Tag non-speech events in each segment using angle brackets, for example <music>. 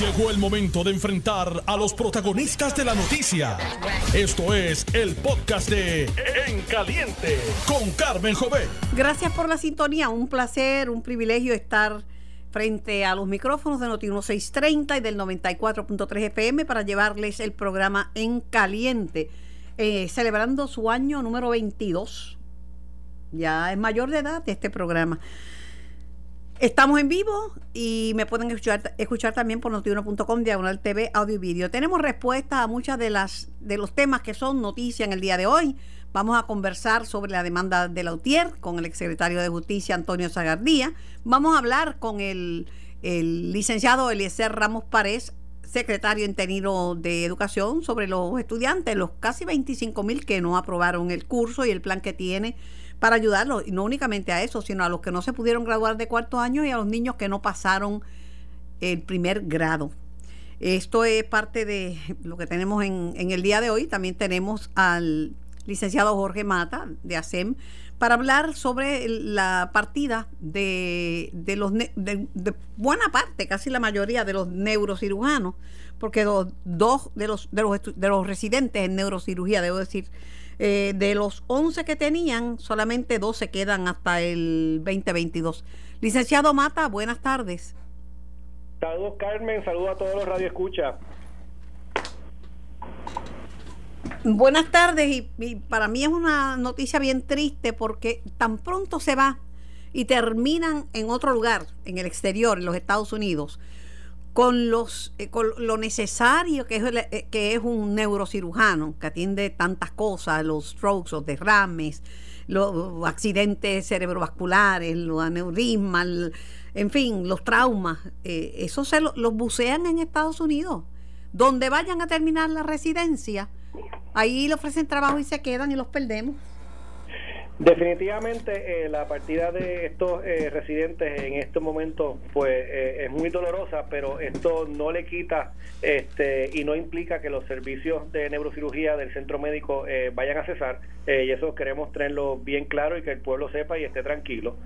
Llegó el momento de enfrentar a los protagonistas de la noticia. Esto es el podcast de En Caliente con Carmen Jové. Gracias por la sintonía. Un placer, un privilegio estar frente a los micrófonos de Noti 1630 y del 94.3 FM para llevarles el programa En Caliente, eh, celebrando su año número 22. Ya es mayor de edad este programa. Estamos en vivo y me pueden escuchar, también por notiuno.com, diagonal TV, audio y vídeo. Tenemos respuesta a muchas de las de los temas que son noticia en el día de hoy. Vamos a conversar sobre la demanda de Lautier con el exsecretario de Justicia Antonio Zagardía. Vamos a hablar con el, el licenciado Eliezer Ramos Párez, secretario interino de Educación, sobre los estudiantes, los casi 25 mil que no aprobaron el curso y el plan que tiene para ayudarlos, y no únicamente a eso, sino a los que no se pudieron graduar de cuarto año y a los niños que no pasaron el primer grado. Esto es parte de lo que tenemos en, el día de hoy. También tenemos al licenciado Jorge Mata de ASEM para hablar sobre la partida de, de los de, buena parte, casi la mayoría de los neurocirujanos, porque dos, dos de los de los de los residentes en neurocirugía, debo decir, eh, de los 11 que tenían, solamente dos se quedan hasta el 2022. Licenciado Mata, buenas tardes. Saludos Carmen, saludos a todos los radioescuchas. Buenas tardes y, para mí es una noticia bien triste porque tan pronto se va y terminan en otro lugar, en el exterior, en los Estados Unidos, con los eh, con lo necesario que es, eh, que es un neurocirujano que atiende tantas cosas, los strokes, los derrames, los accidentes cerebrovasculares, los aneurismas, en fin, los traumas. Eh, eso se lo, los bucean en Estados Unidos. Donde vayan a terminar la residencia, ahí le ofrecen trabajo y se quedan y los perdemos. Definitivamente eh, la partida de estos eh, residentes en este momento pues eh, es muy dolorosa, pero esto no le quita este y no implica que los servicios de neurocirugía del centro médico eh, vayan a cesar y eso queremos tenerlo bien claro y que el pueblo sepa y esté tranquilo.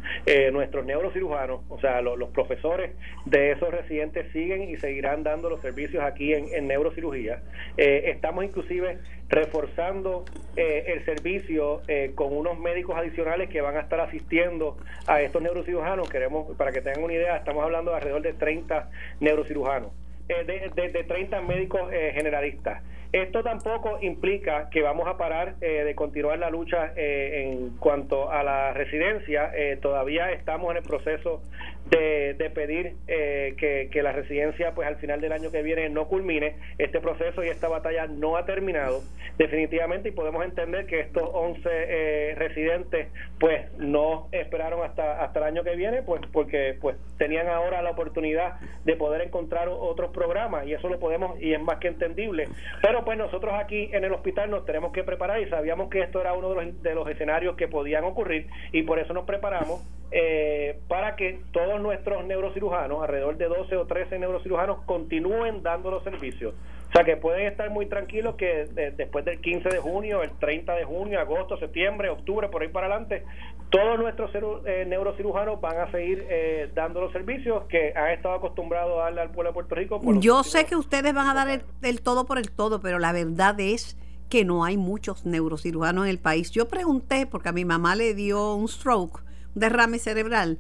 nuestros neurocirujanos, o sea, los profesores de esos residentes siguen y seguirán dando los servicios aquí en, en neurocirugía. estamos inclusive reforzando el servicio con unos médicos adicionales que van a estar asistiendo a estos neurocirujanos. Queremos, para que tengan una idea, estamos hablando de alrededor de 30 neurocirujanos, eh, de, de, 30 médicos eh, generalistas. Esto tampoco implica que vamos a parar eh, de continuar la lucha eh, en cuanto a la residencia. Eh, todavía estamos en el proceso de, de pedir que, que, la residencia, pues al final del año que viene, no culmine. Este proceso y esta batalla no ha terminado definitivamente y podemos entender que estos 11 residentes, pues no esperaron hasta hasta el año que viene, pues porque pues tenían ahora la oportunidad de poder encontrar otros programas y eso lo podemos y es más que entendible. Pero pues nosotros aquí en el hospital nos tenemos que preparar y sabíamos que esto era uno de los, de los escenarios que podían ocurrir y por eso nos preparamos eh, para que todos nuestros neurocirujanos, alrededor de 12 o 13 neurocirujanos, continúen dando los servicios. O sea que pueden estar muy tranquilos que después del 15 de junio, el 30 de junio, agosto, septiembre, octubre, por ahí para adelante, todos nuestros eh, neurocirujanos van a seguir eh, dando los servicios que han estado acostumbrados a darle al pueblo de Puerto Rico. Yo sé que ustedes van a dar el, el todo por el todo, pero la verdad es que no hay muchos neurocirujanos en el país. Yo pregunté, porque a mi mamá le dio un stroke, derrame cerebral,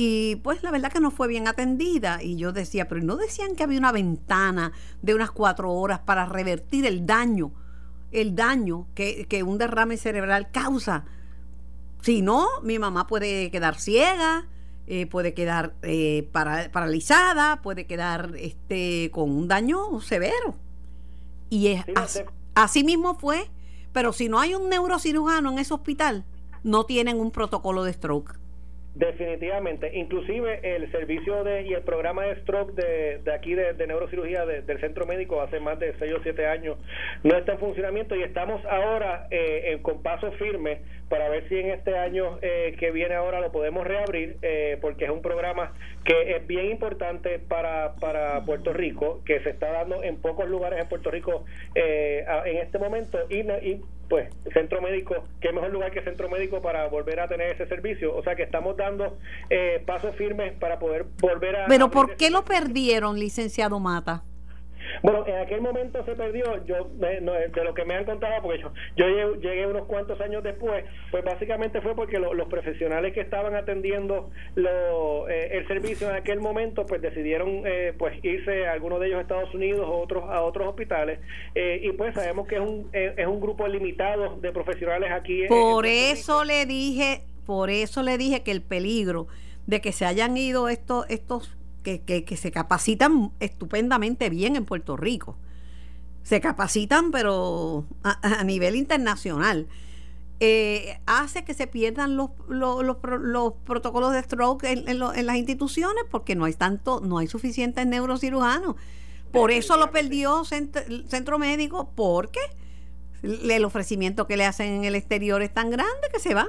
y pues la verdad que no fue bien atendida. Y yo decía, pero no decían que había una ventana de unas cuatro horas para revertir el daño, el daño que, que un derrame cerebral causa. Si no, mi mamá puede quedar ciega, eh, puede quedar eh, para, paralizada, puede quedar este, con un daño severo. Y es así, así mismo fue, pero si no hay un neurocirujano en ese hospital, no tienen un protocolo de stroke. Definitivamente, inclusive el servicio de y el programa de stroke de, de aquí de, de neurocirugía del centro médico hace más de 6 o 7 años no está en funcionamiento y estamos ahora eh, con paso firme para ver si en este año eh, que viene ahora lo podemos reabrir, eh, porque es un programa que es bien importante para, para Puerto Rico, que se está dando en pocos lugares en Puerto Rico en este momento y pues centro médico, qué mejor lugar que centro médico para volver a tener ese servicio. O sea que estamos dando pasos firmes para poder volver a... Pero ¿por qué lo perdieron, licenciado Mata? Bueno, en aquel momento se perdió, yo de lo que me han contado, porque yo, yo llegué, unos cuantos años después, pues básicamente fue porque los profesionales que estaban atendiendo lo, eh, el servicio en aquel momento, pues decidieron eh, pues irse algunos de ellos a Estados Unidos, otros a otros hospitales, eh, y pues sabemos que es un, es un grupo limitado de profesionales aquí. Por eso le dije, por eso le dije que el peligro de que se hayan ido estos estos que, se capacitan estupendamente bien en Puerto Rico. Se capacitan, pero a, nivel internacional. Eh, hace que se pierdan los, los, protocolos de stroke en, las instituciones porque no hay tanto, no hay suficientes neurocirujanos. Por eso lo perdió centro, centro médico, porque el ofrecimiento que le hacen en el exterior es tan grande que se van.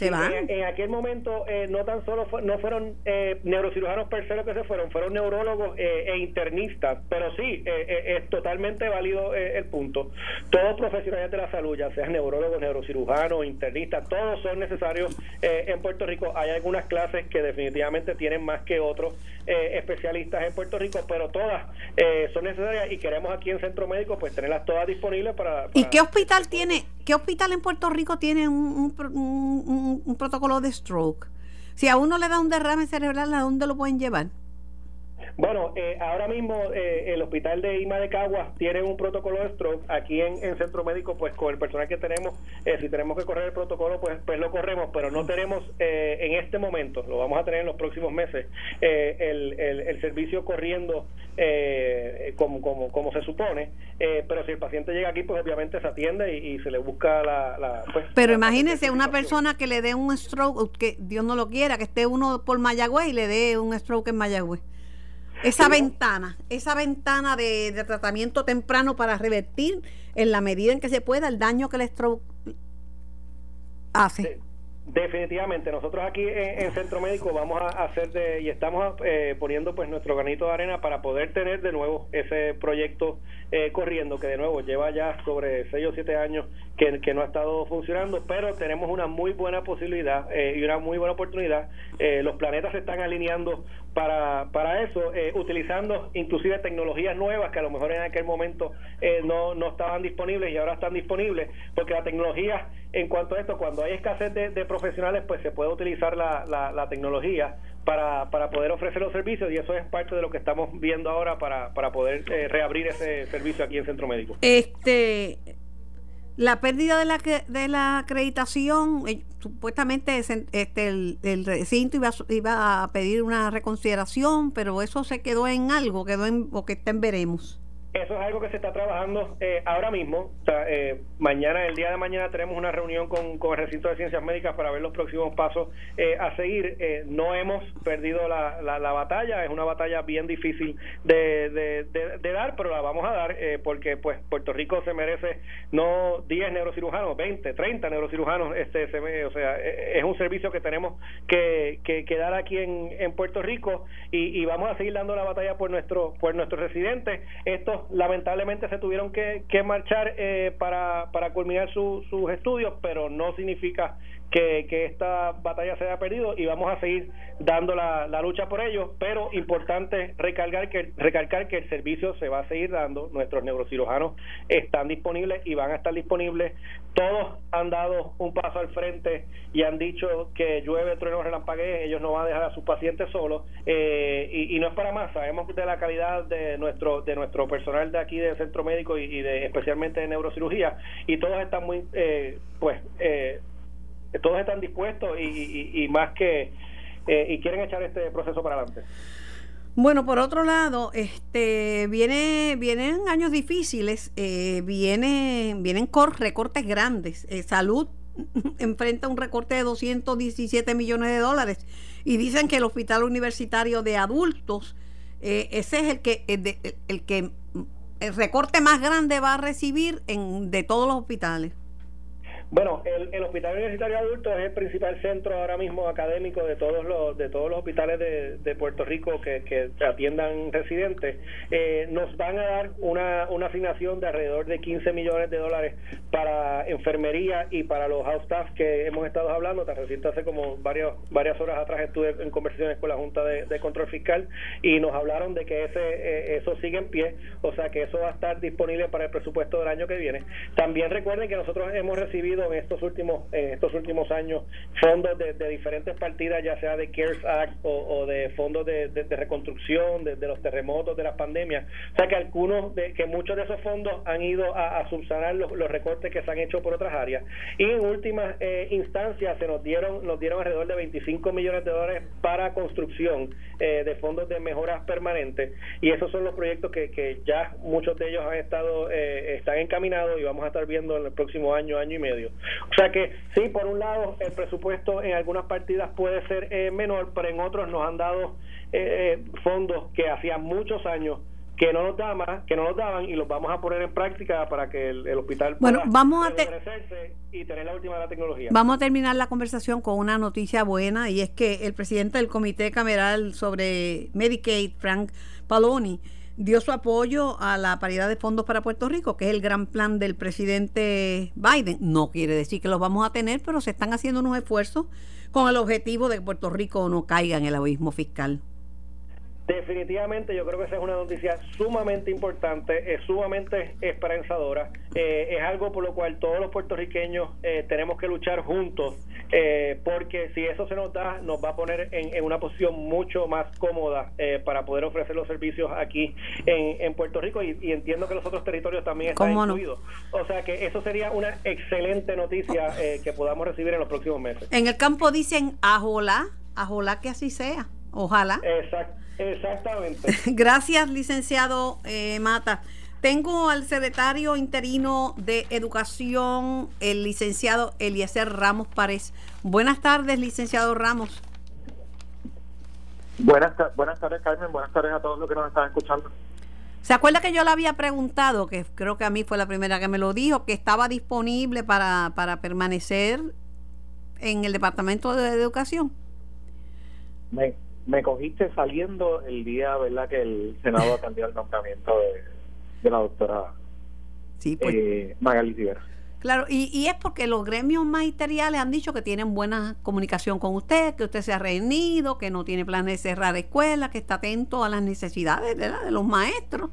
En, aquel momento eh, no tan solo no fueron eh, neurocirujanos per se los que se fueron, fueron neurólogos eh, e internistas, pero sí, es totalmente válido el punto. Todos profesionales de la salud, ya sean neurólogos, neurocirujanos, internistas, todos son necesarios en Puerto Rico. Hay algunas clases que definitivamente tienen más que otros especialistas en Puerto Rico, pero todas son necesarias y queremos aquí en Centro Médico pues tenerlas todas disponibles para... ¿Y qué hospital tiene, qué hospital en Puerto Rico tiene un, protocolo de stroke. Si a uno le da un derrame cerebral, ¿a dónde lo pueden llevar? Bueno, eh, ahora mismo eh, el hospital de IMA de Caguas tiene un protocolo de stroke. Aquí en, Centro Médico, pues con el personal que tenemos, eh, si tenemos que correr el protocolo, pues, pues lo corremos, pero no tenemos en este momento, lo vamos a tener en los próximos meses, el, el, servicio corriendo como, como, como se supone. pero si el paciente llega aquí, pues obviamente se atiende y, se le busca la. pues, pero imagínese una persona que le dé un stroke, que Dios no lo quiera, que esté uno por Mayagüez y le dé un stroke en Mayagüez. Esa ventana, esa ventana de, tratamiento temprano para revertir en la medida en que se pueda el daño que el stroke hace. Definitivamente, nosotros aquí en, Centro Médico vamos a hacer de, y estamos eh, poniendo pues nuestro granito de arena para poder tener de nuevo ese proyecto eh, corriendo, que de nuevo lleva ya sobre 6 o 7 años que, no ha estado funcionando, pero tenemos una muy buena posibilidad eh, y una muy buena oportunidad. los planetas se están alineando para, para eso, utilizando inclusive tecnologías nuevas que a lo mejor en aquel momento no, no estaban disponibles y ahora están disponibles, porque la tecnología en cuanto a esto, cuando hay escasez de, profesionales, pues se puede utilizar la, la, tecnología para, para, poder ofrecer los servicios y eso es parte de lo que estamos viendo ahora para, para poder eh, reabrir ese servicio aquí en Centro Médico. Este, la pérdida de la, de la acreditación, eh, supuestamente este, el, recinto iba, iba a pedir una reconsideración, pero eso se quedó en algo, quedó en, o que está en veremos. Eso es algo que se está trabajando eh, ahora mismo. Eh, mañana, el día de mañana, tenemos una reunión con, con, el recinto de ciencias médicas para ver los próximos pasos eh, a seguir. no hemos perdido la, la, batalla, es una batalla bien difícil de, de, dar, pero la vamos a dar porque pues Puerto Rico se merece no 10 neurocirujanos, 20, 30 neurocirujanos. Este, se, o sea, es un servicio que tenemos que, que, dar aquí en, en Puerto Rico y, y, vamos a seguir dando la batalla por, nuestro, por nuestros residentes. Estos lamentablemente se tuvieron que, marchar eh, para, para culminar sus estudios, pero no significa que, esta batalla se haya perdido y vamos a seguir dando la, lucha por ello, pero importante recalcar que, recalcar que el servicio se va a seguir dando, nuestros neurocirujanos están disponibles y van a estar disponibles, todos han dado un paso al frente y han dicho que llueve, trueno, relampague, ellos no van a dejar a sus pacientes solos eh, y, no es para más, sabemos de la calidad de nuestro, de nuestro personal de aquí del centro médico y, de especialmente de neurocirugía y todos están muy, eh, pues, eh, todos están dispuestos y, más que eh, y quieren echar este proceso para adelante. Bueno, por otro lado, este viene vienen años difíciles, eh, viene, vienen recortes grandes. Eh, salud <laughs> enfrenta un recorte de 217 millones de dólares y dicen que el hospital universitario de adultos ese es el que el, el que el recorte más grande va a recibir en, de todos los hospitales. Bueno, el, Hospital Universitario Adulto es el principal centro ahora mismo académico de todos los de todos los hospitales de, Puerto Rico que, atiendan residentes. Eh, nos van a dar una, una asignación de alrededor de 15 millones de dólares para enfermería y para los house staff que hemos estado hablando. Tan reciente hace como varios, varias horas atrás estuve en conversaciones con la Junta de, Control Fiscal y nos hablaron de que ese eh, eso sigue en pie, o sea que eso va a estar disponible para el presupuesto del año que viene. También recuerden que nosotros hemos recibido en estos últimos en estos últimos años fondos de, diferentes partidas, ya sea de CARES Act o, de fondos de, reconstrucción, de, los terremotos, de las pandemias. O sea que algunos, de, que muchos de esos fondos han ido a, subsanar los, recortes que se han hecho por otras áreas. Y en última eh, instancia se nos dieron nos dieron alrededor de 25 millones de dólares para construcción eh, de fondos de mejoras permanentes. Y esos son los proyectos que, que ya muchos de ellos han estado eh, están encaminados y vamos a estar viendo en el próximo año, año y medio. O sea que sí, por un lado el presupuesto en algunas partidas puede ser eh, menor, pero en otros nos han dado eh, eh, fondos que hacían muchos años que no nos daban, que no nos daban y los vamos a poner en práctica para que el, hospital bueno, pueda vamos a y tener la última de la tecnología. Vamos a terminar la conversación con una noticia buena y es que el presidente del Comité Cameral sobre Medicaid, Frank Paloni, dio su apoyo a la paridad de fondos para Puerto Rico, que es el gran plan del presidente Biden. No quiere decir que los vamos a tener, pero se están haciendo unos esfuerzos con el objetivo de que Puerto Rico no caiga en el abismo fiscal. Definitivamente yo creo que esa es una noticia sumamente importante, es sumamente esperanzadora, eh, es algo por lo cual todos los puertorriqueños eh, tenemos que luchar juntos, eh, porque si eso se nos da, nos va a poner en, una posición mucho más cómoda para poder ofrecer los servicios aquí en, Puerto Rico y, entiendo que los otros territorios también están incluidos. O sea que eso sería una excelente noticia que podamos recibir en los próximos meses. En el campo dicen, ajolá, ajolá que así sea, ojalá. Exactamente. <laughs> Gracias, licenciado eh, Mata. Tengo al secretario interino de Educación, el licenciado Eliezer Ramos Párez. Buenas tardes, licenciado Ramos. Buenas, buenas tardes, Carmen. Buenas tardes a todos los que nos están escuchando. ¿Se acuerda que yo le había preguntado, que creo que a mí fue la primera que me lo dijo, que estaba disponible para, para permanecer en el Departamento de Educación? Me, me cogiste saliendo el día, ¿verdad?, que el Senado atendió el nombramiento de, la doctora sí, pues, eh, Magali Claro, y, y, es porque los gremios magisteriales han dicho que tienen buena comunicación con usted, que usted se ha reunido, que no tiene planes de cerrar escuelas, que está atento a las necesidades de los maestros.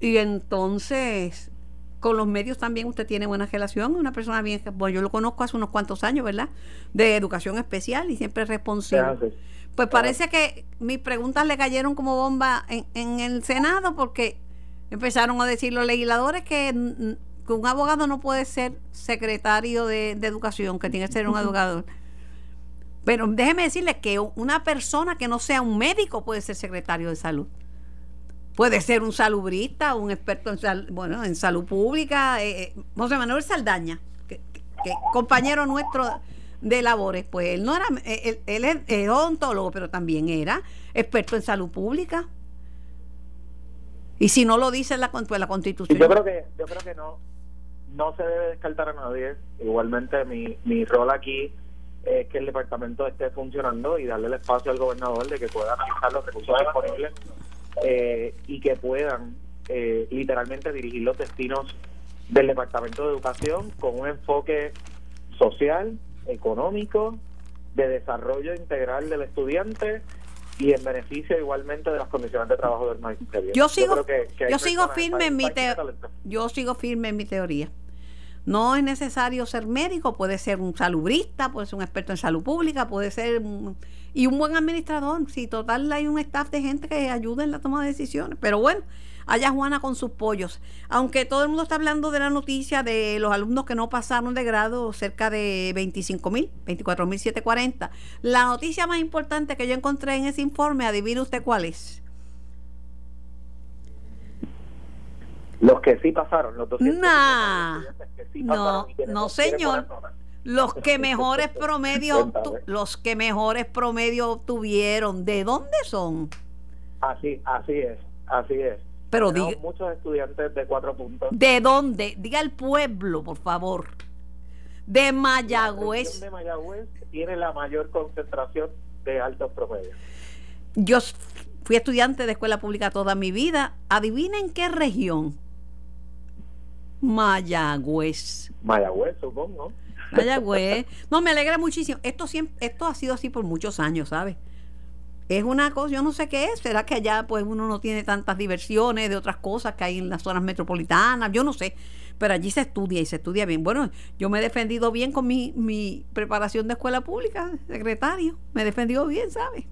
Y entonces, con los medios también usted tiene buena relación, una persona bien, bueno, yo lo conozco hace unos cuantos años, ¿verdad? De educación especial y siempre responsive. Pues parece que mis preguntas le cayeron como bomba en, el Senado porque empezaron a decir los legisladores que, un abogado no puede ser secretario de, educación, que tiene que ser un educador. Pero déjeme decirle que una persona que no sea un médico puede ser secretario de salud. Puede ser un salubrista, un experto en, bueno, en salud pública. Eh, eh, José Manuel Saldaña, que, compañero nuestro de labores, pues él no era, él, es odontólogo, pero también era experto en salud pública. Y si no lo dice la, pues, la constitución. Yo creo que, yo creo que no, no se debe descartar a nadie. Igualmente mi, mi rol aquí es que el departamento esté funcionando y darle el espacio al gobernador de que pueda analizar los recursos disponibles eh, y que puedan eh, literalmente dirigir los destinos del departamento de educación con un enfoque social, económico, de desarrollo integral del estudiante y en beneficio igualmente de las condiciones de trabajo del magisterio. Yo sigo, yo, sigo firme en mi yo sigo firme en mi teoría. No es necesario ser médico, puede ser un salubrista, puede ser un experto en salud pública, puede ser y un buen administrador. Si total hay un staff de gente que ayuda en la toma de decisiones. Pero bueno, allá Juana con sus pollos. Aunque todo el mundo está hablando de la noticia de los alumnos que no pasaron de grado, cerca de 25 mil, 24 mil 740. La noticia más importante que yo encontré en ese informe, adivine usted cuál es. Los que sí pasaron, los nah, no, no señor. Los que mejores <laughs> promedios los que mejores promedios obtuvieron, ¿de dónde son? Así, así es, así es. Pero diga, muchos estudiantes de cuatro puntos. ¿De dónde? Diga el pueblo, por favor. de Mayagüez. de Mayagüez tiene la mayor concentración de altos promedios. Yo fui estudiante de escuela pública toda mi vida. Adivinen qué región. Mayagüez. Mayagüez, supongo. Mayagüez. <laughs> No, me alegra muchísimo. Esto siempre, esto ha sido así por muchos años, ¿sabes? Es una cosa, yo no sé qué es. ¿Será que allá pues uno no tiene tantas diversiones de otras cosas que hay en las zonas metropolitanas? Yo no sé. Pero allí se estudia y se estudia bien. Bueno, yo me he defendido bien con mi, mi preparación de escuela pública, secretario. Me he defendido bien, ¿sabes?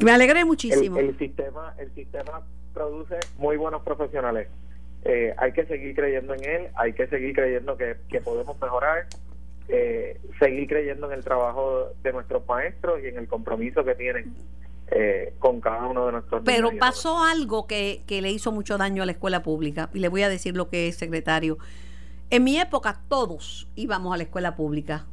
Me alegré muchísimo. El, sistema, el sistema produce muy buenos profesionales. Eh, hay que seguir creyendo en él, hay que seguir creyendo que, que podemos mejorar eh, seguir creyendo en el trabajo de nuestros maestros y en el compromiso que tienen eh, con cada uno de nuestros Pero pasó algo que, que le hizo mucho daño a la escuela pública, y le voy a decir lo que es, secretario. En mi época todos íbamos a la escuela pública.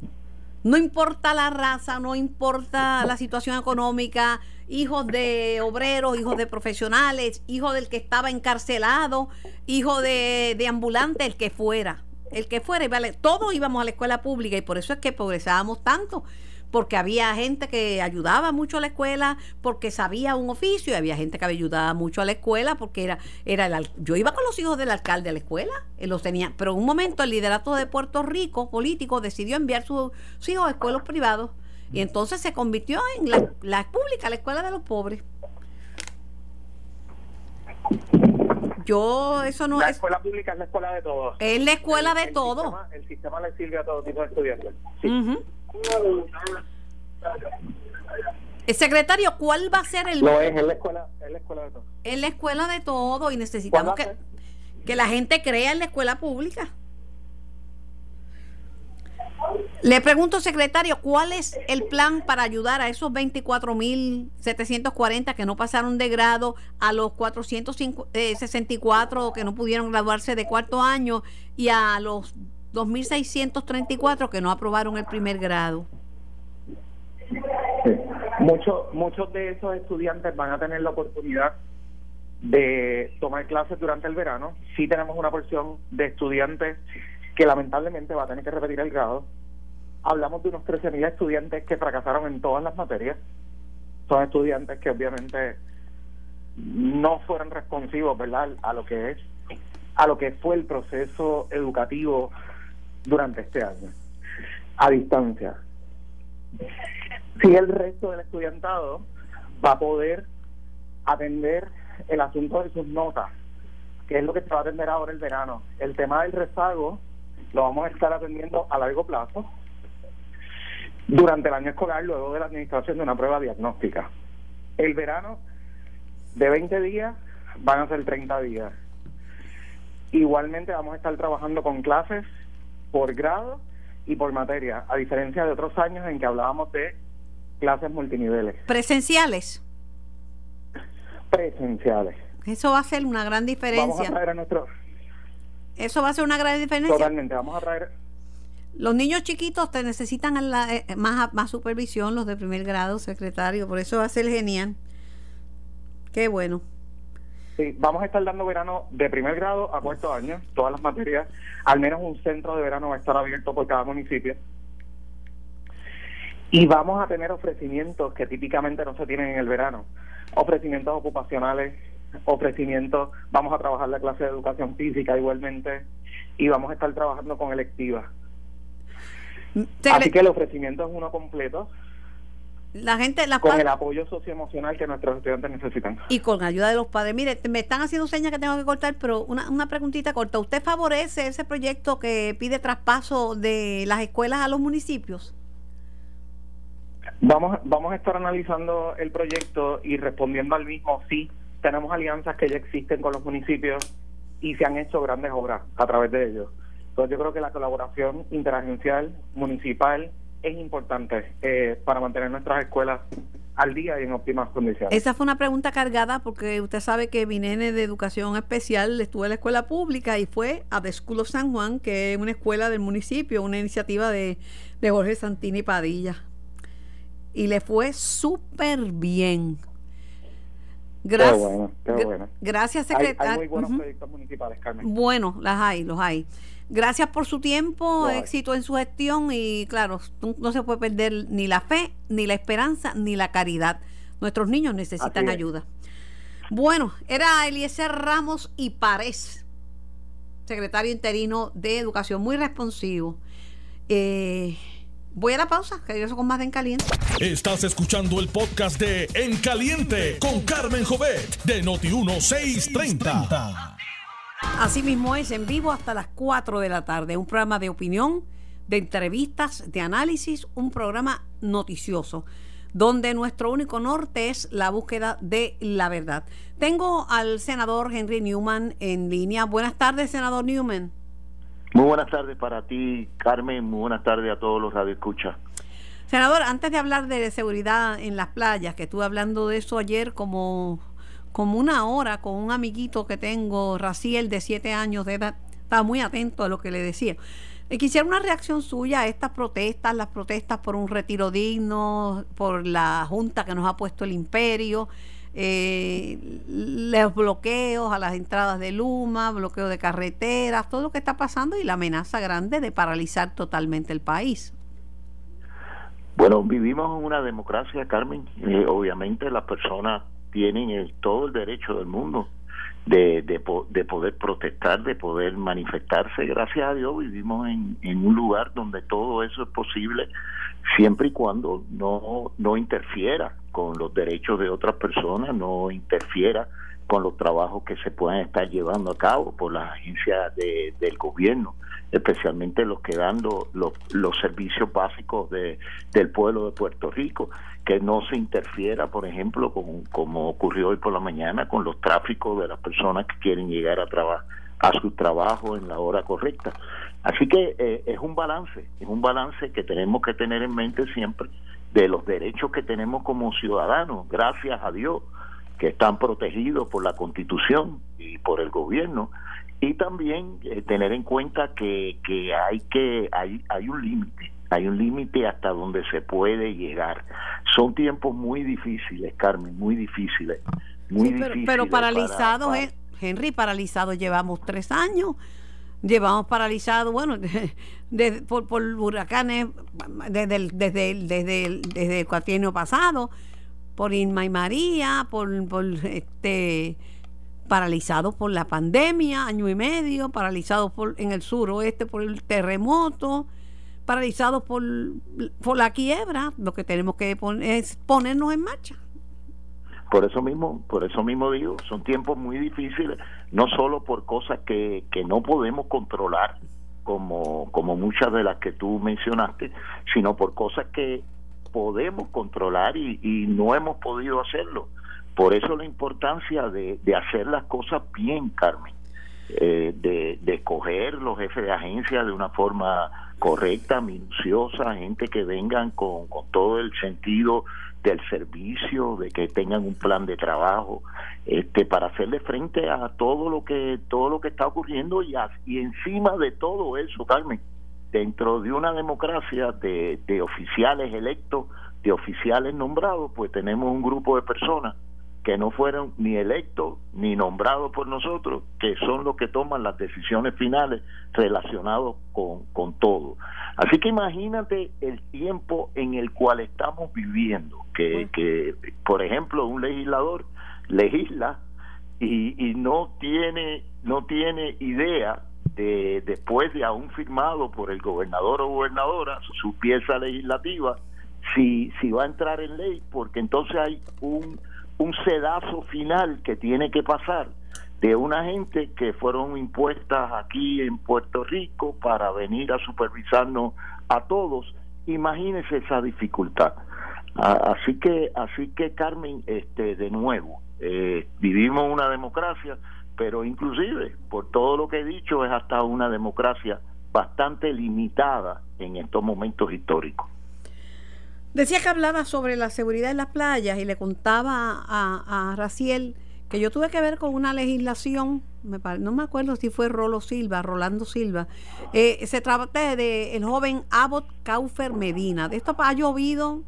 No importa la raza, no importa la situación económica, hijos de obreros, hijos de profesionales, hijo del que estaba encarcelado, hijo de, de ambulante, el que fuera el que fuera, todos íbamos a la escuela pública y por eso es que progresábamos tanto, porque había gente que ayudaba mucho a la escuela porque sabía un oficio y había gente que ayudaba mucho a la escuela porque era era el, yo iba con los hijos del alcalde a la escuela, él los tenía, pero en un momento el liderato de Puerto Rico político decidió enviar sus hijos a escuelas privados y entonces se convirtió en la, la pública, la escuela de los pobres. Yo, eso no la escuela pública es la escuela de todos. Es la escuela de todos. el sistema le sirve a todo tipo de estudiantes. El secretario, ¿cuál va a ser el...? No, es, la escuela, es la escuela de todos. Es la escuela de todos y necesitamos que, que la gente crea en la escuela pública. Le pregunto, secretario, ¿cuál es el plan para ayudar a esos 24.740 que no pasaron de grado, a los 464 que no pudieron graduarse de cuarto año y a los 2.634 que no aprobaron el primer grado? Muchos, muchos de esos estudiantes van a tener la oportunidad de tomar clases durante el verano. Sí tenemos una porción de estudiantes que lamentablemente va a tener que repetir el grado hablamos de unos 13.000 estudiantes que fracasaron en todas las materias. Son estudiantes que obviamente no fueron responsivos, ¿verdad?, a lo que es a lo que fue el proceso educativo durante este año a distancia. Si el resto del estudiantado va a poder atender el asunto de sus notas, que es lo que se va a atender ahora el verano. El tema del rezago lo vamos a estar atendiendo a largo plazo durante el año escolar luego de la administración de una prueba diagnóstica. El verano de 20 días van a ser 30 días. Igualmente vamos a estar trabajando con clases por grado y por materia, a diferencia de otros años en que hablábamos de clases multiniveles. ¿Presenciales? Presenciales. Eso va a ser una gran diferencia. Vamos a traer a nuestros... Eso va a ser una gran diferencia. Totalmente, vamos a traer los niños chiquitos te necesitan eh, más, más supervisión, los de primer grado, secretario, por eso va a ser genial. Qué bueno. Sí, vamos a estar dando verano de primer grado a cuarto año, todas las materias. Al menos un centro de verano va a estar abierto por cada municipio. Y vamos a tener ofrecimientos que típicamente no se tienen en el verano. Ofrecimientos ocupacionales, ofrecimientos, vamos a trabajar la clase de educación física igualmente y vamos a estar trabajando con electivas Así que el ofrecimiento es uno completo. La gente, la con el apoyo socioemocional que nuestros estudiantes necesitan. Y con ayuda de los padres. Mire, me están haciendo señas que tengo que cortar, pero una, una preguntita corta. ¿Usted favorece ese proyecto que pide traspaso de las escuelas a los municipios? Vamos, vamos a estar analizando el proyecto y respondiendo al mismo. Sí, tenemos alianzas que ya existen con los municipios y se han hecho grandes obras a través de ellos. Entonces yo creo que la colaboración interagencial municipal es importante eh, para mantener nuestras escuelas al día y en óptimas condiciones. Esa fue una pregunta cargada porque usted sabe que mi nene de educación especial estuvo en la escuela pública y fue a The School of San Juan, que es una escuela del municipio, una iniciativa de, de Jorge Santini Padilla. Y le fue súper bien. Gracias. Qué bueno, qué bueno. Gracias, secretario. hay muy buenos proyectos municipales, Carmen. Bueno, las hay, los hay. Gracias por su tiempo, éxito en su gestión y claro, no, se puede perder ni la fe, ni la esperanza, ni la caridad. Nuestros niños necesitan ayuda. Bueno, era Eliezer Ramos y Párez, secretario interino de Educación, muy responsivo. Eh, voy a la pausa, que regreso con más de En Caliente. Estás escuchando el podcast de En Caliente con Carmen Jovet de Noti1630. Así mismo es, en vivo hasta las 4 de la tarde. Un programa de opinión, de entrevistas, de análisis, un programa noticioso, donde nuestro único norte es la búsqueda de la verdad. Tengo al senador Henry Newman en línea. Buenas tardes, senador Newman. Muy buenas tardes para ti, Carmen. Muy buenas tardes a todos los radioescuchas. Senador, antes de hablar de seguridad en las playas, que estuve hablando de eso ayer como, como una hora con un amiguito que tengo, Raciel, de siete años de edad, estaba muy atento a lo que le decía. Eh, quisiera una reacción suya a estas protestas, las protestas por un retiro digno, por la junta que nos ha puesto el imperio, eh, los bloqueos a las entradas de Luma, bloqueo de carreteras, todo lo que está pasando y la amenaza grande de paralizar totalmente el país. Bueno, vivimos en una democracia, Carmen. Eh, obviamente las personas tienen el- todo el derecho del mundo de, de, po- de poder protestar, de poder manifestarse. Gracias a Dios vivimos en un lugar donde todo eso es posible siempre y cuando no, no interfiera con los derechos de otras personas, no interfiera con los trabajos que se puedan estar llevando a cabo por las agencias de- del gobierno, especialmente los que dan lo- lo- los servicios básicos de, del pueblo de Puerto Rico, que no se interfiera, por ejemplo, con, como ocurrió hoy por la mañana, con los tráficos de las personas que quieren llegar a trabajar a su trabajo en la hora correcta. Así que eh, es un balance, es un balance que tenemos que tener en mente siempre de los derechos que tenemos como ciudadanos, gracias a Dios, que están protegidos por la Constitución y por el gobierno, y también eh, tener en cuenta que, que hay que hay, hay un límite, hay un límite hasta donde se puede llegar. Son tiempos muy difíciles, Carmen, muy difíciles, muy Sí, pero, difíciles. pero para- paralizados, para- eh, Henry, paralizados llevamos tres años. Llevamos paralizados, bueno, <laughs> por, por huracanes desde el, desde, desde, el- desde el cuatrienio pasado, por Irma y María, por, por este paralizados por la pandemia, año y medio, paralizados por en el suroeste por el terremoto, paralizados por, por la quiebra. Lo que tenemos que poner es ponernos en marcha. Por eso mismo, por eso mismo digo, son tiempos muy difíciles, no solo por cosas que, que no podemos controlar, como, como muchas de las que tú mencionaste, sino por cosas que podemos controlar y, y no hemos podido hacerlo. Por eso la importancia de, de hacer las cosas bien, Carmen, eh, de, escoger los jefes de agencia de una forma correcta, minuciosa, gente que vengan con, con todo el sentido del servicio, de que tengan un plan de trabajo, este, para hacerle frente a todo lo que todo lo que está ocurriendo y, a- y encima de todo eso, Carmen, dentro de una democracia de, de oficiales electos, de oficiales nombrados, pues tenemos un grupo de personas que no fueron ni electos ni nombrados por nosotros, que son los que toman las decisiones finales relacionados con, con todo. Así que imagínate el tiempo en el cual estamos viviendo, que, que por ejemplo, un legislador legisla y, y no tiene no tiene idea de después de aún firmado por el gobernador o gobernadora su pieza legislativa si si va a entrar en ley porque entonces hay un un sedazo final que tiene que pasar de una gente que fueron impuestas aquí en Puerto Rico para venir a supervisarnos a todos. Imagínese esa dificultad. Así que así que Carmen este de nuevo eh, vivimos una democracia pero inclusive por todo lo que he dicho es hasta una democracia bastante limitada en estos momentos históricos Decía que hablaba sobre la seguridad en las playas y le contaba a, a Raciel que yo tuve que ver con una legislación, me pare- no me acuerdo si fue Rolo Silva, Rolando Silva, eh, se trata de el joven Abbott Caufer Medina. De esto ha llovido,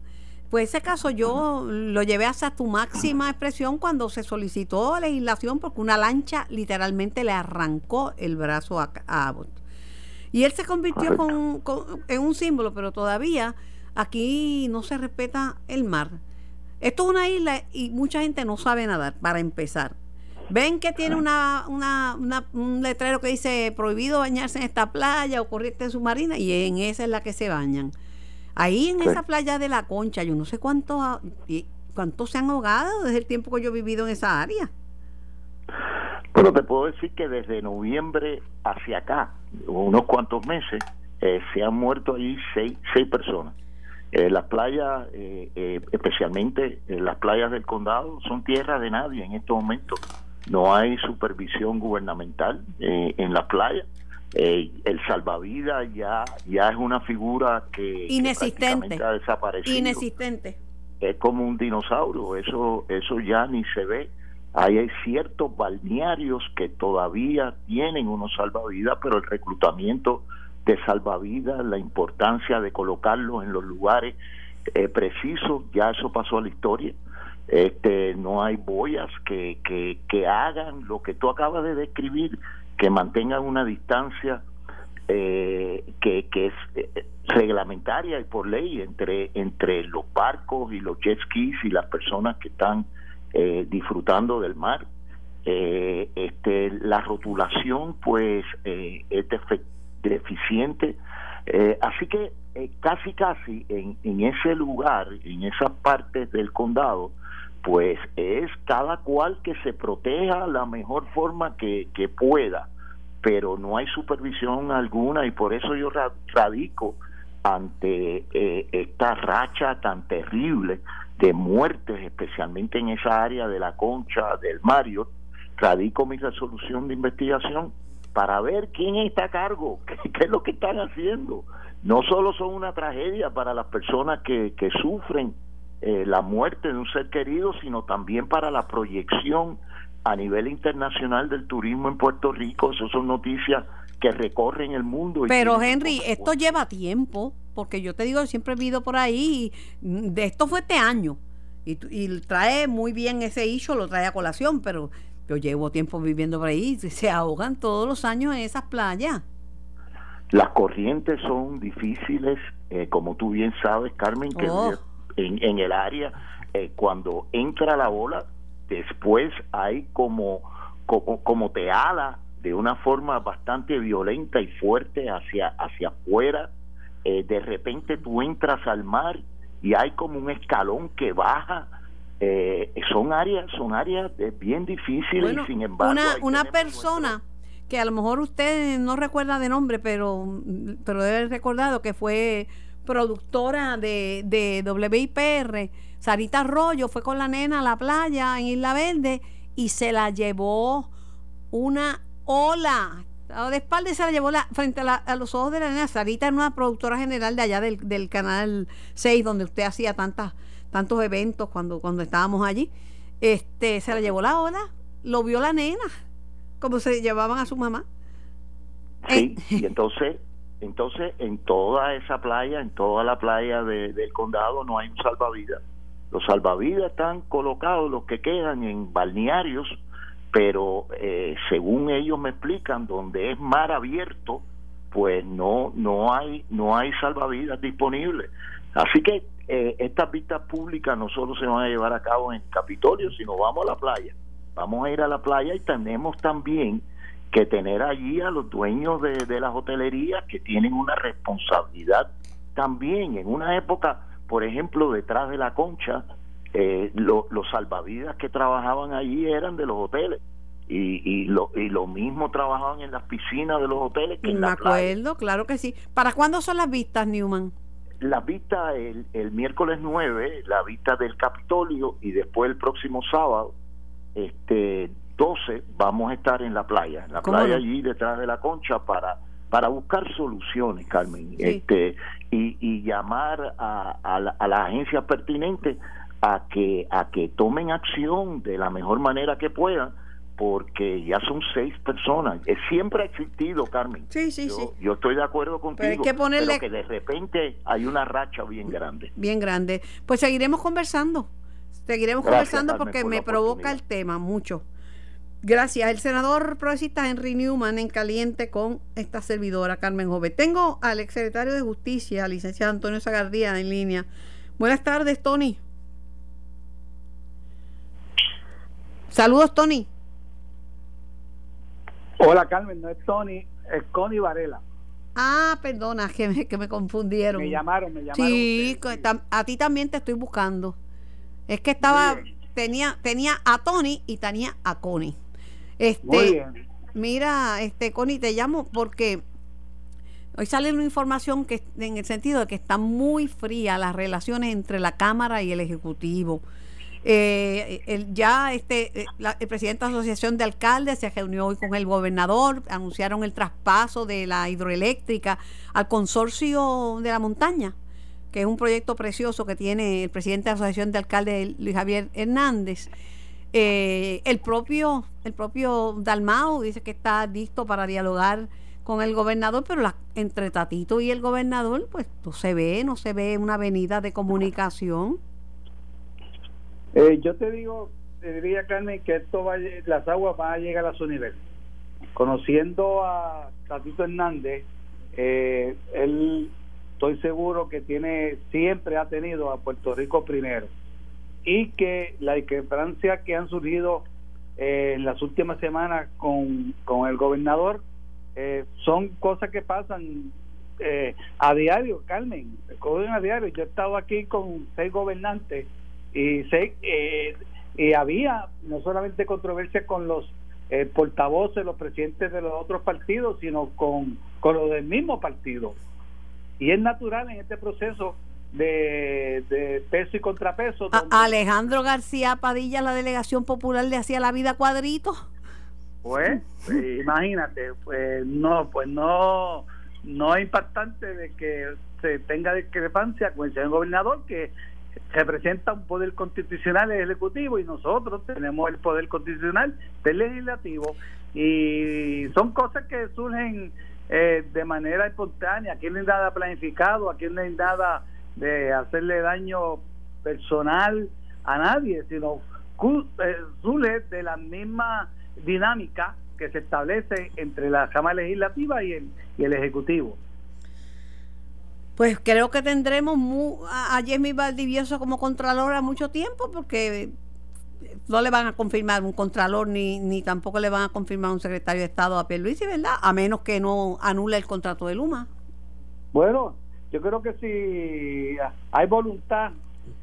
Pues ese caso yo lo llevé hasta tu máxima expresión cuando se solicitó legislación porque una lancha literalmente le arrancó el brazo a, Abbott. Y él se convirtió en un símbolo, pero todavía aquí no se respeta el mar. Esto es una isla y mucha gente no sabe nadar, para empezar. Ven que tiene una, un letrero que dice prohibido bañarse en esta playa o corriente submarina y en esa es la que se bañan. Ahí en esa playa de la Concha, yo no sé cuántos cuántos se han ahogado desde el tiempo que yo he vivido en esa área. Bueno, te puedo decir que desde noviembre hacia acá, unos cuantos meses, eh, se han muerto ahí seis, seis personas. Eh, las playas, eh, eh, especialmente las playas del condado, son tierra de nadie en estos momentos. No hay supervisión gubernamental en las playas. el salvavidas ya ya es una figura que, inexistente ha desaparecido. Inexistente. Es como un dinosaurio, eso eso ya ni se ve. hay ciertos balnearios que todavía tienen unos salvavidas, pero el reclutamiento de salvavidas, la importancia de colocarlos en los lugares eh, precisos, ya eso pasó a la historia. Este, no hay boyas que, que, hagan lo que tú acabas de describir, que mantengan una distancia eh, que, que es eh, reglamentaria y por ley entre, entre los barcos y los jet skis y las personas que están disfrutando del mar. este, la rotulación pues es defectiva deficiente. Eh, así que eh, casi, casi en, en ese lugar, en esas partes del condado, pues es cada cual que se proteja la mejor forma que, que pueda, pero no hay supervisión alguna y por eso yo radico ante eh, esta racha tan terrible de muertes, especialmente en esa área de la concha del Mario, radico mi resolución de investigación para ver quién está a cargo, <laughs> qué, es lo que están haciendo. No solo son una tragedia para las personas que, que sufren eh, la muerte de un ser querido, sino también para la proyección a nivel internacional del turismo en Puerto Rico. Esas son noticias que recorren el mundo. Pero Henry, esto lleva tiempo, porque yo te digo, siempre he vivido por ahí, de esto fue este año, y, y trae muy bien ese hijo, lo trae a colación, pero yo llevo tiempo viviendo por ahí, se ahogan todos los años en esas playas. Las corrientes son difíciles, eh, como tú bien sabes, Carmen, que oh. en, en, el área, eh, cuando entra la bola, después hay como, como, como te ala de una forma bastante violenta y fuerte hacia, hacia afuera. Eh, de repente tú entras al mar y hay como un escalón que baja eh, son áreas son áreas bien difíciles y sin embargo una, una persona que a lo mejor usted no recuerda de nombre pero pero debe haber recordado que fue productora de, de WIPR Sarita Arroyo fue con la nena a la playa en Isla Verde y se la llevó una ola de espalda y se la llevó la, frente a, los ojos de la nena. Sarita era una productora general de allá del, del canal 6, donde usted hacía tantas tantos eventos cuando, cuando estábamos allí, este, se la llevó la ola, lo vio la nena, como se llevaban a su mamá. Sí, y entonces, entonces en toda esa playa, en toda la playa del condado no hay un salvavidas. Los salvavidas están colocados, los que quedan en balnearios, pero eh, según ellos me explican, donde es mar abierto, pues no no hay no hay salvavidas disponibles. Así que eh, estas vistas públicas no solo se van a llevar a cabo en el Capitolio, sino vamos a la playa. Vamos a ir a la playa y tenemos también que tener allí a los dueños de, las hotelerías que tienen una responsabilidad también. En una época, por ejemplo, detrás de la concha, eh, los salvavidas que trabajaban allí eran de los hoteles. Y, y, lo, y lo mismo trabajaban en las piscinas de los hoteles que en Me acuerdo, claro que sí. ¿Para cuándo son las vistas, Newman? La vista el, el miércoles 9, la vista del Capitolio y después el próximo sábado, este 12, vamos a estar en la playa, en la playa allí detrás de la concha para para buscar soluciones, Carmen, este y, y llamar a, a, a las agencias pertinentes a que a que tomen acción de la mejor manera que puedan porque ya son seis personas. Eh, Siempre ha existido, Carmen. Sí, sí, yo, sí. yo estoy de acuerdo contigo. hay que ponerle- pero que de repente hay una racha bien grande. bien grande. Pues seguiremos conversando. Seguiremos Gracias, conversando Carmen, porque por me provoca el tema mucho. Gracias. El senador progresista Henry Newman en caliente con esta servidora Carmen Jove. Tengo al exsecretario de Justicia, licenciado Antonio Zagardía, en línea. Buenas tardes, Tony. Saludos, Tony. Hola Carmen, no es Tony, es Connie Varela. Ah, perdona, que me, que me confundieron. Me llamaron, me llamaron. Sí, ustedes, a ti también te estoy buscando. Es que estaba, tenía, tenía a Tony y tenía a Connie. Este, Muy bien. Mira, este, Connie, te llamo porque hoy sale una información que en el sentido de que están muy frías las relaciones entre la Cámara y el Ejecutivo. Eh, el, ya este, eh, la- el presidente de la Asociación de Alcaldes se reunió hoy con el gobernador, anunciaron el traspaso de la hidroeléctrica al consorcio de la montaña, que es un proyecto precioso que tiene el presidente de la Asociación de Alcaldes, Luis Javier Hernández. Eh, el propio el propio Dalmao dice que está listo para dialogar con el gobernador, pero la, entre Tatito y el gobernador, pues no se ve, no se ve una avenida de comunicación. Eh, yo te digo, te diría Carmen, que esto va, las aguas van a llegar a su nivel. Conociendo a Tatito Hernández, eh, él estoy seguro que tiene siempre ha tenido a Puerto Rico primero y que la discrepancia que han surgido eh, en las últimas semanas con, con el gobernador eh, son cosas que pasan eh, a diario, Carmen, a diario. Yo he estado aquí con seis gobernantes y seis, eh, y había no solamente controversia con los eh, portavoces, los presidentes de los otros partidos, sino con, con los del mismo partido. Y es natural en este proceso de, de peso y contrapeso. A- Alejandro García Padilla, la delegación popular, le hacía la vida cuadrito. Pues, eh, imagínate, pues no, pues no, no es impactante de que se tenga discrepancia con el señor gobernador que representa un poder constitucional del ejecutivo y nosotros tenemos el poder constitucional del legislativo y son cosas que surgen eh, de manera espontánea, aquí no hay nada planificado, aquí no hay nada de hacerle daño personal a nadie, sino eh, surge de la misma dinámica que se establece entre la Cámara Legislativa y el, y el Ejecutivo. Pues creo que tendremos a, Jamie Valdivieso como contralora mucho tiempo porque no le van a confirmar un contralor ni, ni tampoco le van a confirmar un secretario de Estado a Pierluisi, ¿verdad? A menos que no anule el contrato de Luma. Bueno, yo creo que si hay voluntad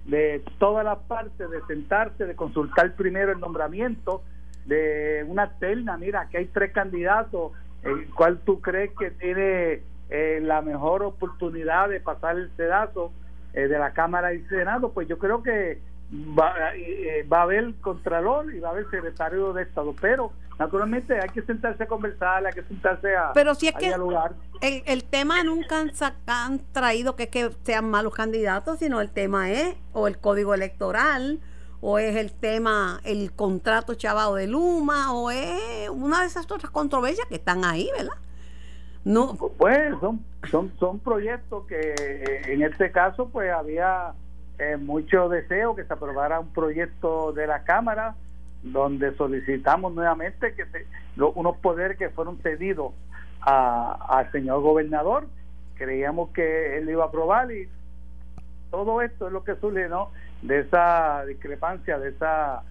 de todas las partes de sentarse, de consultar primero el nombramiento de una terna, mira, aquí hay tres candidatos, el cual tú crees que tiene eh, la mejor oportunidad de pasar el sedazo eh, de la Cámara y Senado, pues yo creo que va, eh, va a haber contralor y va a haber secretario de Estado, pero naturalmente hay que sentarse a conversar, hay que sentarse a, Pero si es a que dialogar. el, el tema nunca han, han traído que, es que sean malos candidatos, sino el tema es o el código electoral o es el tema, el contrato chavado de Luma o es una de esas otras controversias que están ahí, ¿verdad? No, Pues son, son, son proyectos que eh, en este caso pues había eh, mucho deseo que se aprobara un proyecto de la Cámara donde solicitamos nuevamente que se, unos poderes que fueron cedidos a- al señor gobernador. Creíamos que él iba a aprobar y todo esto es lo que surge ¿no? de esa discrepancia, de esa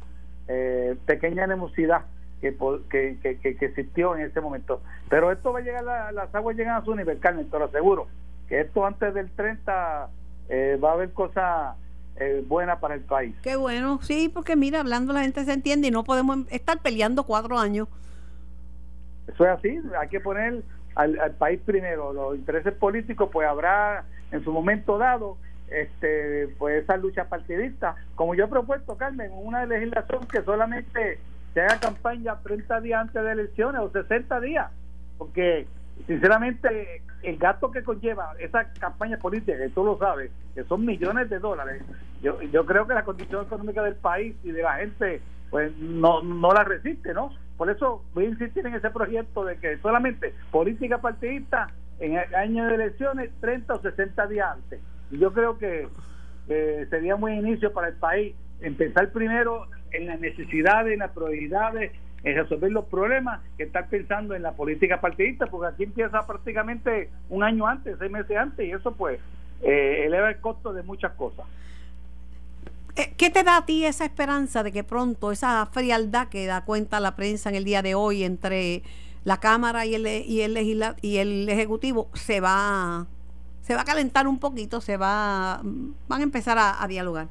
eh, pequeña animosidad que, que, que, que- que existió en ese momento. Pero esto va a llegar, a- las aguas llegan a su nivel, Carmen, te lo aseguro. Que esto antes del 30 eh, va a haber cosas eh, buenas para el país. qué bueno, sí, porque mira, hablando la gente se entiende y no podemos estar peleando cuatro años. Eso es así, hay que poner al, al país primero. Los intereses políticos, pues habrá en su momento dado este pues esa lucha partidista. Como yo he propuesto, Carmen, una legislación que solamente se haga campaña 30 días antes de elecciones o 60 días, porque sinceramente el gasto que conlleva esa campaña política, que tú lo sabes, que son millones de dólares, yo, yo creo que la condición económica del país y de la gente pues no, no la resiste, ¿no? por eso voy a insistir en ese proyecto de que solamente política partidista en el año de elecciones 30 o 60 días antes. Y yo creo que sería un buen inicio para el país empezar primero en las necesidades, en las prioridades, en resolver los problemas que estar pensando en la política partidista, porque aquí empieza prácticamente un año antes, seis meses antes, y eso pues eh, eleva el costo de muchas cosas. Eh, ¿Qué te da a ti esa esperanza de que pronto esa frialdad que da cuenta la prensa en el día de hoy entre la Cámara y el, y el, y el Ejecutivo se va, se va a calentar un poquito, se va, van a empezar a, dialogar?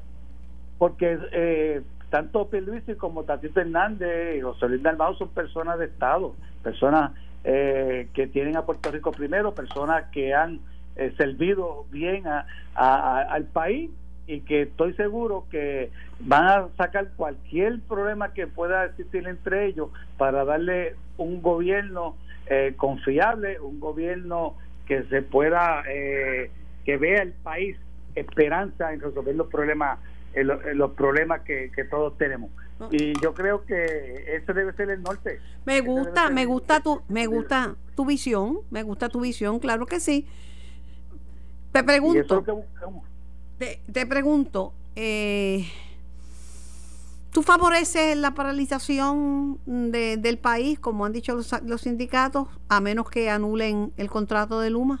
Porque eh, tanto Pierluisi como Tatito Hernández y José Luis Dalmau son personas de Estado, personas eh, que tienen a Puerto Rico primero, personas que han eh, servido bien a, al país y que estoy seguro que van a sacar cualquier problema que pueda existir entre ellos para darle un gobierno eh, confiable, un gobierno que se pueda, que vea el país esperanza en resolver los problemas los problemas que, todos tenemos. Y yo creo que ese debe ser el norte. Me gusta me gusta tu me gusta tu visión me gusta tu visión claro que sí. Te pregunto. Te, pregunto eh, ¿Tú favoreces la paralización de, del país, como han dicho los, los, sindicatos, a menos que anulen el contrato de Luma?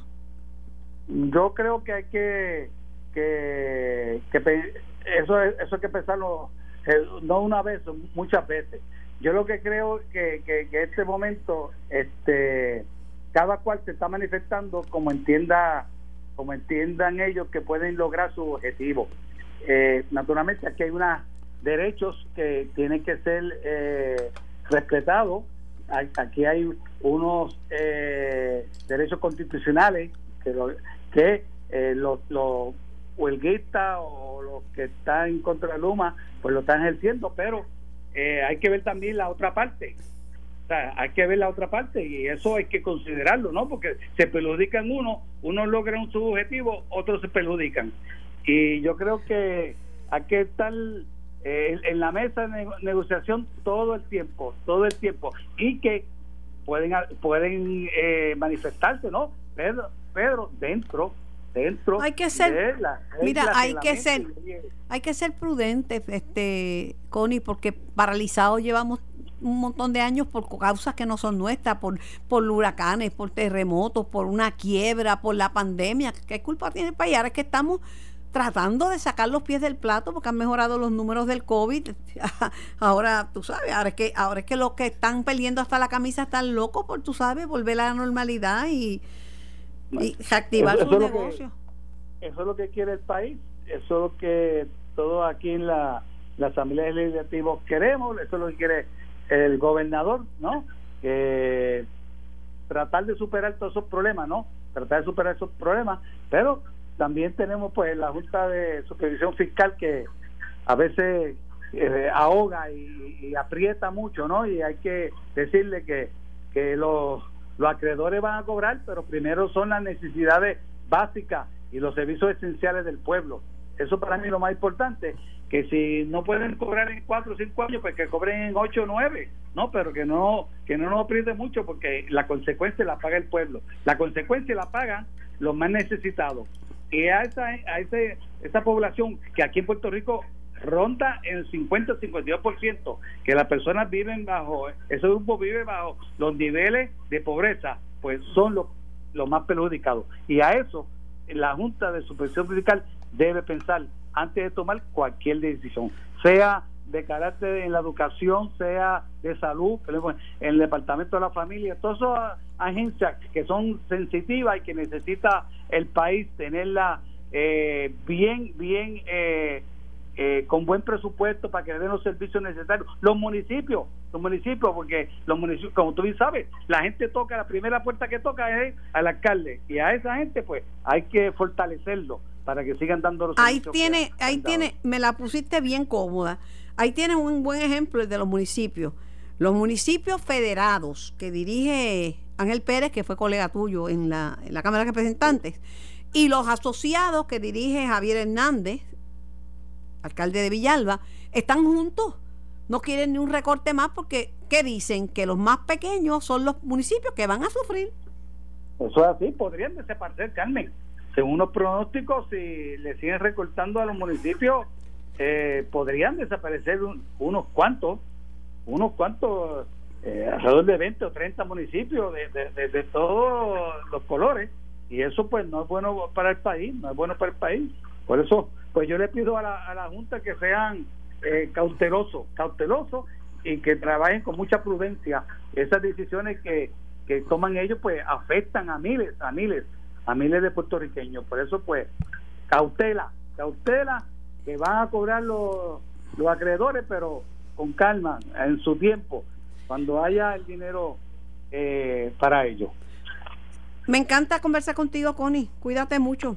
Yo creo que hay que, que, que eso, es, eso hay que pensarlo eh, no una vez, muchas veces. Yo lo que creo que, que, que este momento, este, cada cual se está manifestando como entienda, como entiendan ellos que pueden lograr su objetivo. Eh, naturalmente aquí hay unos derechos que tienen que ser eh, respetados. Aquí hay unos derechos constitucionales que, que los, los huelguistas o los que están en contra de Luma, pues lo están ejerciendo, pero eh, hay que ver también la otra parte. O sea, hay que ver la otra parte y eso hay que considerarlo, ¿no? Porque se perjudican uno, unos logran su objetivo, otros se perjudican. Y yo creo que hay que estar eh, en la mesa de negociación todo el tiempo, todo el tiempo. Y que pueden, pueden eh, manifestarse, ¿no? Pedro, Pedro, dentro dentro hay que ser mira hay que ser hay que ser prudente este Connie porque paralizados llevamos un montón de años por causas que no son nuestras por por huracanes por terremotos por una quiebra por la pandemia qué culpa tiene el país ahora es que estamos tratando de sacar los pies del plato porque han mejorado los números del COVID. <laughs> Ahora, tú sabes, ahora es que ahora es que los que están perdiendo hasta la camisa están locos por, tú sabes, volver a la normalidad y, y reactivar su negocio. eso es lo que quiere el país, eso es lo que todos aquí en la, la Asamblea Legislativa queremos, eso es lo que quiere el gobernador, ¿no? Que tratar de superar todos esos problemas, ¿no? Tratar de superar esos problemas, pero también tenemos pues la Junta de Supervisión Fiscal que a veces eh, ahoga y, y, aprieta mucho, ¿no? Y hay que decirle que, que los los acreedores van a cobrar, pero primero son las necesidades básicas y los servicios esenciales del pueblo. Eso para mí es lo más importante, que si no pueden cobrar en cuatro o cinco años, pues que cobren en ocho o nueve, ¿no? Pero que no que no nos apriete mucho porque la consecuencia la paga el pueblo. La consecuencia la pagan los más necesitados. Y a esa, a ese, esa población que aquí en Puerto Rico ronda el 50 52%, que las personas viven bajo, ese grupo vive bajo los niveles de pobreza, pues son los, los más perjudicados. Y a eso la Junta de Supervisión Fiscal debe pensar antes de tomar cualquier decisión, sea de carácter en la educación, sea de salud, en el departamento de la familia, todas esas agencias que son sensitivas y que necesita el país tenerla eh, bien, bien eh, eh, con buen presupuesto para que den los servicios necesarios. Los municipios, los municipios, porque los municipios, como tú bien sabes, la gente toca, la primera puerta que toca es al alcalde. Y a esa gente pues hay que fortalecerlo para que sigan dando los ahí tiene ahí tiene me la pusiste bien cómoda. Ahí tienes un buen ejemplo de los municipios. Los municipios federados que dirige Ángel Pérez que fue colega tuyo en la, en la Cámara de Representantes y los asociados que dirige Javier Hernández alcalde de Villalba, están juntos. No quieren ni un recorte más porque que dicen que los más pequeños son los municipios que van a sufrir. Eso es así, podrían desaparecer, Carmen. Según los pronósticos, si le siguen recortando a los municipios, eh, podrían desaparecer unos cuantos, unos cuantos, eh, alrededor de 20 o 30 municipios de, de, todos los colores. Y eso pues no es bueno para el país, no es bueno para el país. Por eso, pues yo le pido a la, a la Junta que sean eh, cautelosos, cautelosos y que trabajen con mucha prudencia. Esas decisiones que, que toman ellos pues afectan a miles, a miles, a miles de puertorriqueños. Por eso pues cautela, cautela que van a cobrar los, los acreedores, pero con calma, en su tiempo, cuando haya el dinero eh, para ellos. Me encanta conversar contigo, Connie. Cuídate mucho.